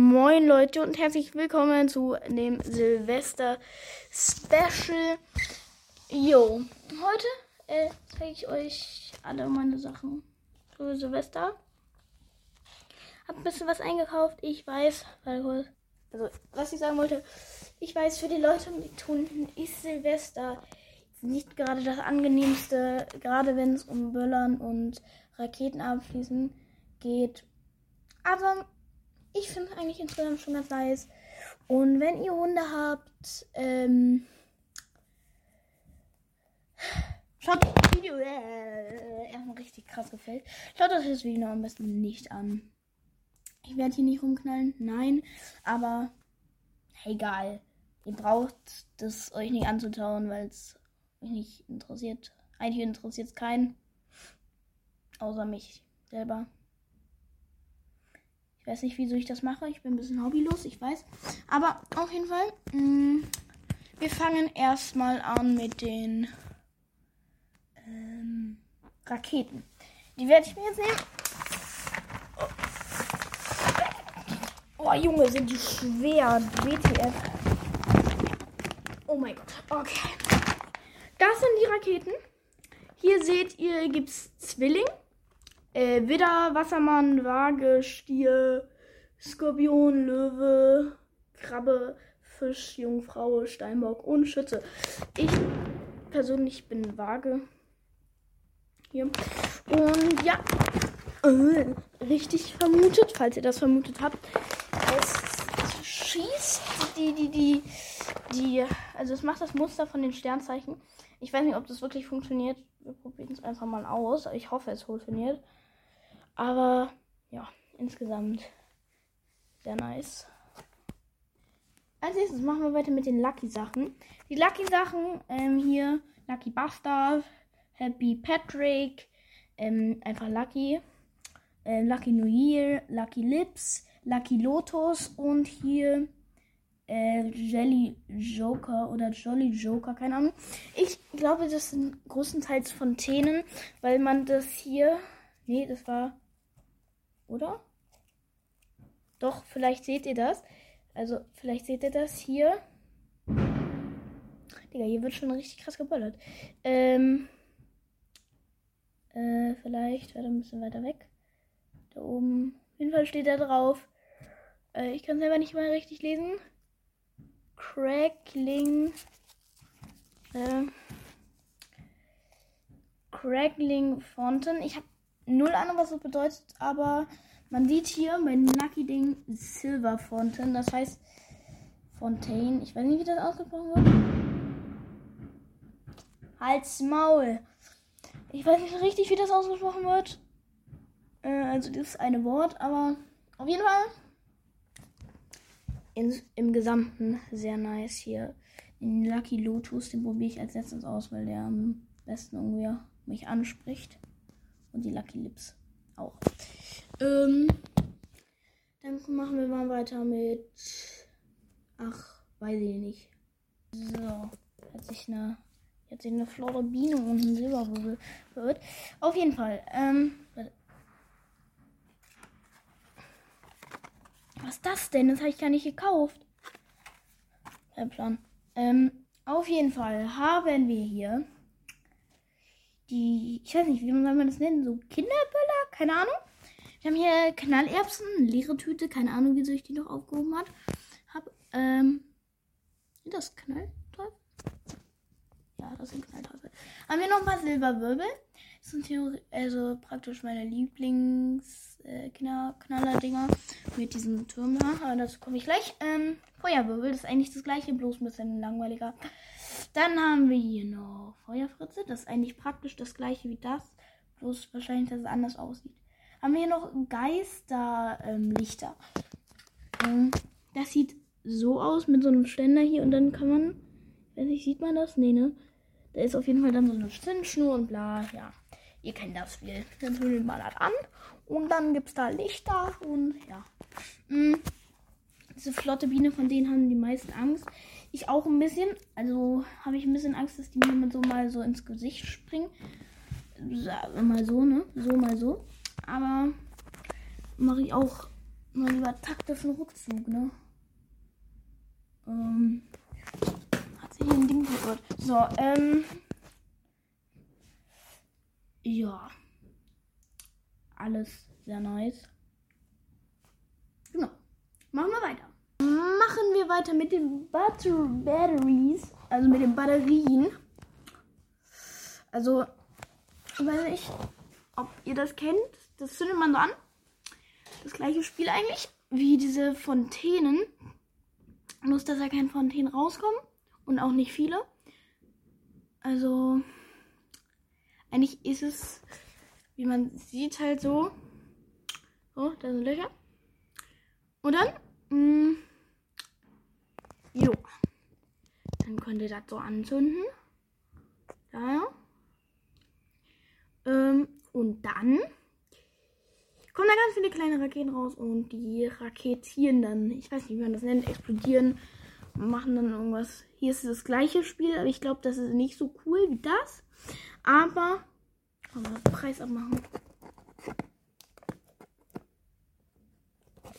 Moin Leute und herzlich willkommen zu dem Silvester Special. Jo, heute äh, zeige ich euch alle meine Sachen für Silvester. Hab ein bisschen was eingekauft. Ich weiß, also was ich sagen wollte, ich weiß für die Leute, die tun, ist Silvester nicht gerade das angenehmste, gerade wenn es um Böllern und Raketen abschließen geht. Aber ich finde eigentlich insgesamt schon ganz nice. Und wenn ihr Hunde habt, ähm, schaut das Video äh, erstmal richtig krass gefällt. Schaut euch das Video am besten nicht an. Ich werde hier nicht rumknallen, nein, aber egal. Ihr braucht das euch nicht anzutauen, weil es euch nicht interessiert. Eigentlich interessiert es keinen. Außer mich selber. Weiß nicht, wieso ich das mache. Ich bin ein bisschen hobbylos, ich weiß. Aber auf jeden Fall. Mh, mm, wir fangen erstmal an mit den ähm, Raketen. Die werde ich mir jetzt nehmen. Oh, Junge, sind die schwer. WTF. Oh mein Gott. Okay. Das sind die Raketen. Hier seht ihr, gibt es Zwilling. Äh, Widder, Wassermann, Waage, Stier, Skorpion, Löwe, Krabbe, Fisch, Jungfrau, Steinbock und Schütze. Ich persönlich bin Waage. Hier. Und ja, äh, richtig vermutet, falls ihr das vermutet habt. Es schießt die, die, die, die, also es macht das Muster von den Sternzeichen. Ich weiß nicht, ob das wirklich funktioniert. Wir probieren es einfach mal aus. Ich hoffe, es funktioniert. Aber ja, insgesamt sehr nice. Als nächstes machen wir weiter mit den Lucky-Sachen. Die Lucky-Sachen ähm, hier: Lucky Bastard, Happy Patrick, ähm, einfach Lucky, äh, Lucky New Year, Lucky Lips, Lucky Lotus und hier äh, Jelly Joker oder Jolly Joker, keine Ahnung. Ich glaube, das sind größtenteils Fontänen, weil man das hier. Nee, das war oder? Doch, vielleicht seht ihr das. Also, vielleicht seht ihr das hier. Digga, hier wird schon richtig krass geböllert. Ähm. Äh, vielleicht, warte ein bisschen weiter weg. Da oben. Auf jeden Fall steht da drauf. Äh, ich kann es selber nicht mal richtig lesen. Crackling. Äh, Crackling Fountain. Ich habe null Ahnung, was das bedeutet, aber man sieht hier mein Lucky Ding Silver Fountain. Das heißt Fontaine. Ich weiß nicht, wie das ausgesprochen wird. Halt's Maul. Ich weiß nicht richtig, wie das ausgesprochen wird. Äh, also das ist eine Wort, aber auf jeden Fall in, im Gesamten sehr nice hier. Den Lucky Lotus, den probiere ich als letztes aus, weil der am besten irgendwie mich anspricht. Und die Lucky Lips auch. Ähm, dann machen wir mal weiter mit. Ach, weiß ich nicht. So, hat sich eine. Hat sich eine Flora Biene und ein Silberwirbel verirrt. Auf jeden Fall. Ähm, was ist das denn? Das habe ich gar nicht gekauft. Kein Plan. Ähm, auf jeden Fall haben wir hier ich weiß nicht, wie soll man das nennen, so Kinderböller, keine Ahnung. Wir haben hier Knallerbsen, leere Tüte, keine Ahnung, wieso ich die noch aufgehoben hat. Hab, ähm, das Knallteufel? Ja, das sind Knallteufel. Haben wir noch ein paar Silberwirbel. Das sind also praktisch meine Lieblings äh, mit diesem Turm da. Aber dazu komme ich gleich. Ähm, Feuerwirbel, das ist eigentlich das gleiche, bloß ein bisschen langweiliger. Dann haben wir hier noch Feuerfritze. Das ist eigentlich praktisch das gleiche wie das. Bloß wahrscheinlich, dass es anders aussieht. Haben wir hier noch Geisterlichter. Ähm, das sieht so aus mit so einem Ständer hier und dann kann man. Weiß nicht, sieht man das? Nee, ne? Da ist auf jeden Fall dann so eine Zündschnur und bla. Ja, ihr kennt das Spiel. Dann zündet man das an und dann gibt es da Lichter und ja. Mhm. Diese flotte Biene, von denen haben die meisten Angst. Ich auch ein bisschen. Also habe ich ein bisschen Angst, dass die mir so mal so ins Gesicht springen. Mal so, ne? So, mal so. Aber mache ich auch mal lieber taktischen Rückzug, ne? Ähm, hat sich ein Ding gehört. So, ähm. Ja. Alles sehr nice. Genau. Machen wir weiter. Machen wir weiter mit den Butter Batteries. Also mit den Batterien. Also, ich weiß nicht, ob ihr das kennt. Das zündet man so an. Das gleiche Spiel eigentlich wie diese Fontänen. Bloß, dass da keine Fontänen rauskommen. Und auch nicht viele. Also, eigentlich ist es, wie man sieht, halt so. So, da sind Löcher. Und dann, mh, mm, jo. Dann könnt ihr das so anzünden. Da. Ähm, und dann kommen da ganz viele kleine Raketen raus und die raketieren dann, ich weiß nicht, wie man das nennt, explodieren, machen dann irgendwas. Hier ist das gleiche Spiel, aber ich glaube, das ist nicht so cool wie das. Aber, aber Preis abmachen.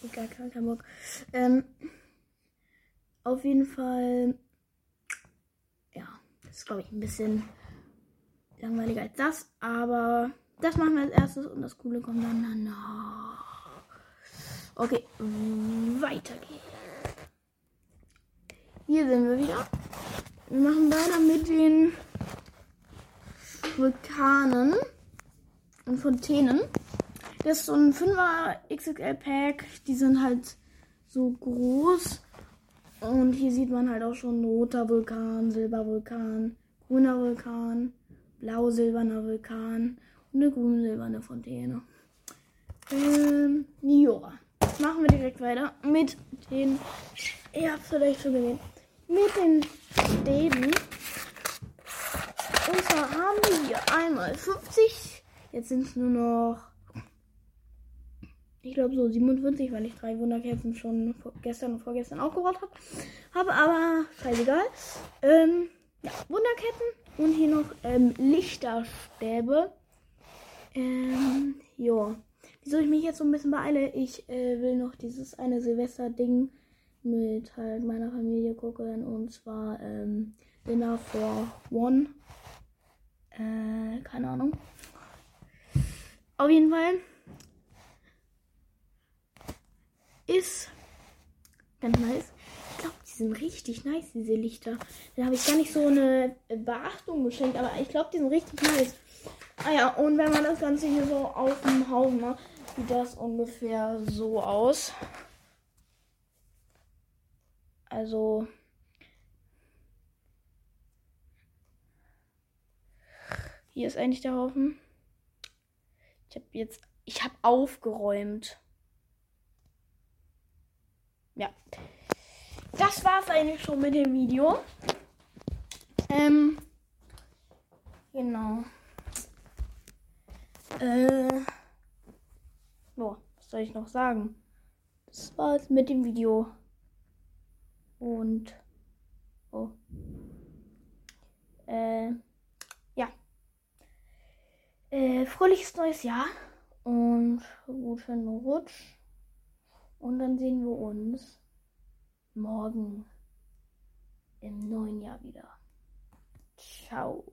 Egal, kein Bock. Ähm, auf jeden Fall, ja, das ist glaube ich ein bisschen langweiliger als das, aber das machen wir als erstes und das Coole kommt dann danach. Okay, weiter geht's. Hier sind wir wieder. Wir machen weiter mit den Vulkanen und Fontänen. Das ist so ein 5er XXL Pack. Die sind halt so groß. Und hier sieht man halt auch schon roter Vulkan, Silbervulkan, grüner Vulkan, blau-silberner Vulkan und eine grün-silberne Fontäne. Ähm, ja. Machen wir direkt weiter mit den, ihr habt es vielleicht schon gesehen, mit den Stäben. Und zwar haben wir hier einmal 50. Jetzt sind es nur noch, ich glaube so 47, weil ich drei Wunderkerzen schon gestern und vorgestern aufgebaut habe. Habe aber scheißegal. Ähm, ja, Wunderketten und hier noch ähm, Lichterstäbe. Ähm, ja. Wieso ich mich jetzt so ein bisschen beeile? Ich äh, will noch dieses eine Silvester-Ding mit halt meiner Familie gucken. Und zwar ähm, Dinner for One. Äh, keine Ahnung. Auf jeden Fall ist ganz nice. Ich glaube, die sind richtig nice, diese Lichter. Da habe ich gar nicht so eine Beachtung geschenkt, aber ich glaube, die sind richtig nice. Ah ja, und wenn man das Ganze hier so auf dem Haufen macht, sieht das ungefähr so aus. Also. Hier ist eigentlich der Haufen. Ich habe jetzt. Ich habe aufgeräumt. Ja. Das war's eigentlich schon mit dem Video. Ähm. Genau. Äh. Boah, was soll ich noch sagen? Das war's mit dem Video. Und. Oh. Äh. Ja. Äh, fröhliches neues Jahr. Und guten Rutsch. Und dann sehen wir uns morgen im neuen Jahr wieder. Ciao.